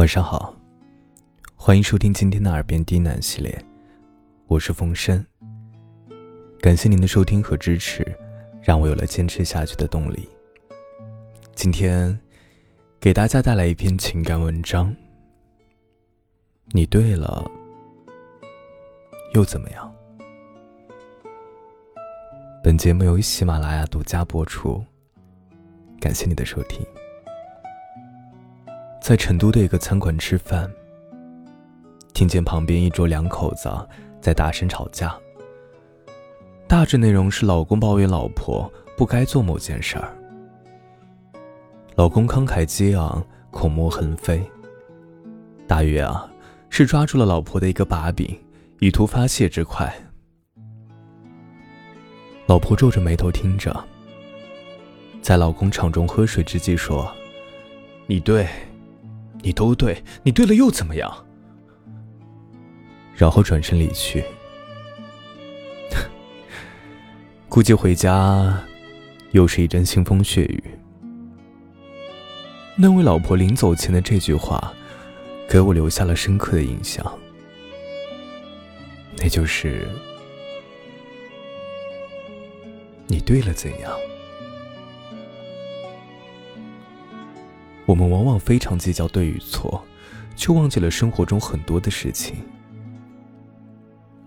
晚上好，欢迎收听今天的耳边低喃系列，我是风声。感谢您的收听和支持，让我有了坚持下去的动力。今天给大家带来一篇情感文章。你对了，又怎么样？本节目由喜马拉雅独家播出，感谢你的收听。在成都的一个餐馆吃饭，听见旁边一桌两口子在大声吵架。大致内容是老公抱怨老婆不该做某件事儿，老公慷慨激昂，口沫横飞。大约啊，是抓住了老婆的一个把柄，以图发泄之快。老婆皱着眉头听着，在老公场中喝水之际说：“你对。”你都对，你对了又怎么样？然后转身离去。估计回家，又是一阵腥风血雨。那位老婆临走前的这句话，给我留下了深刻的印象。那就是，你对了怎样？我们往往非常计较对与错，却忘记了生活中很多的事情。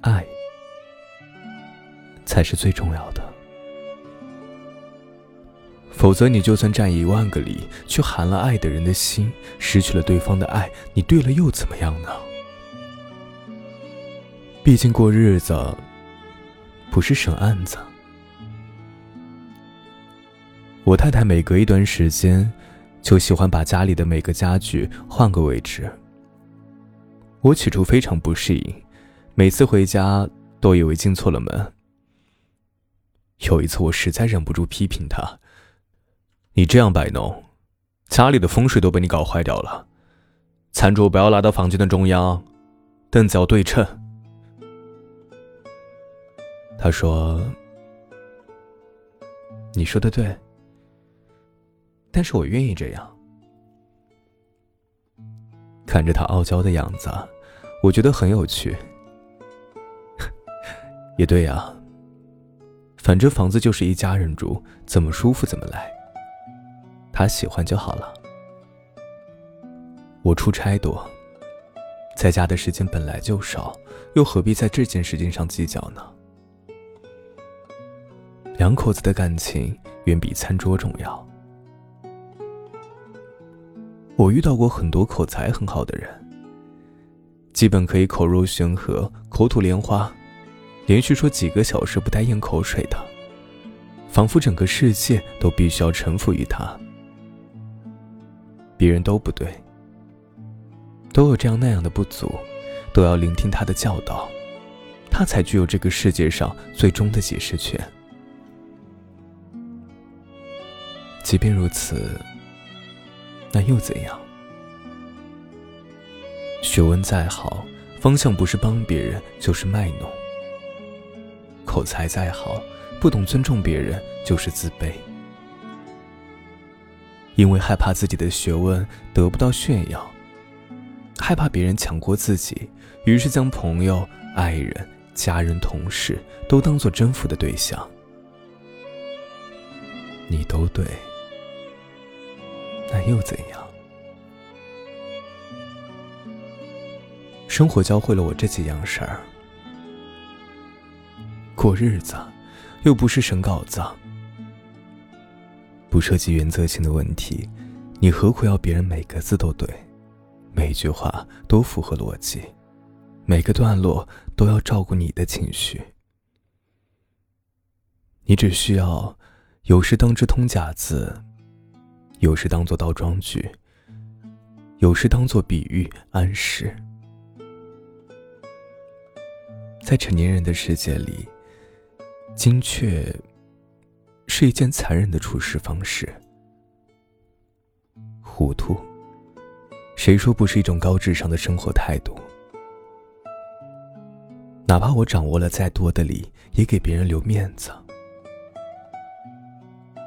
爱才是最重要的，否则你就算占一万个理，却寒了爱的人的心，失去了对方的爱，你对了又怎么样呢？毕竟过日子不是省案子。我太太每隔一段时间。就喜欢把家里的每个家具换个位置。我起初非常不适应，每次回家都以为进错了门。有一次，我实在忍不住批评他：“你这样摆弄，家里的风水都被你搞坏掉了。餐桌不要拉到房间的中央，凳子要对称。”他说：“你说的对。”但是我愿意这样。看着他傲娇的样子，我觉得很有趣。也对呀，反正房子就是一家人住，怎么舒服怎么来。他喜欢就好了。我出差多，在家的时间本来就少，又何必在这件事情上计较呢？两口子的感情远比餐桌重要。我遇到过很多口才很好的人，基本可以口若悬河、口吐莲花，连续说几个小时不带咽口水的，仿佛整个世界都必须要臣服于他。别人都不对，都有这样那样的不足，都要聆听他的教导，他才具有这个世界上最终的解释权。即便如此。那又怎样？学问再好，方向不是帮别人，就是卖弄；口才再好，不懂尊重别人，就是自卑。因为害怕自己的学问得不到炫耀，害怕别人抢过自己，于是将朋友、爱人、家人、同事都当做征服的对象。你都对。那又怎样？生活教会了我这几样事儿：过日子，又不是审稿子，不涉及原则性的问题，你何苦要别人每个字都对，每句话都符合逻辑，每个段落都要照顾你的情绪？你只需要有时当之通假字。有时当做倒装句，有时当做比喻暗示。在成年人的世界里，精确是一件残忍的处事方式。糊涂，谁说不是一种高智商的生活态度？哪怕我掌握了再多的理，也给别人留面子，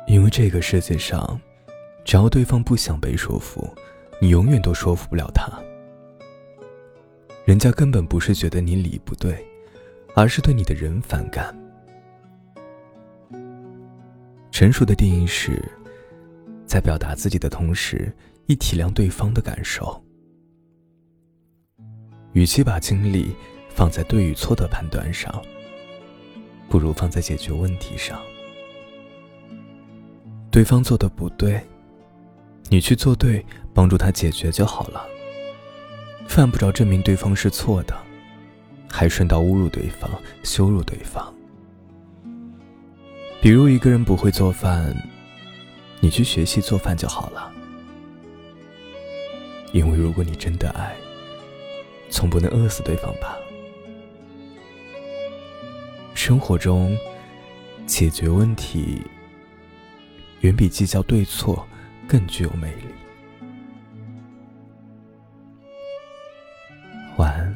因为这个世界上。只要对方不想被说服，你永远都说服不了他。人家根本不是觉得你理不对，而是对你的人反感。成熟的定义是，在表达自己的同时，亦体谅对方的感受。与其把精力放在对与错的判断上，不如放在解决问题上。对方做的不对，你去做对，帮助他解决就好了。犯不着证明对方是错的，还顺道侮辱对方、羞辱对方。比如一个人不会做饭，你去学习做饭就好了。因为如果你真的爱，总不能饿死对方吧？生活中，解决问题远比计较对错更具有魅力。晚安。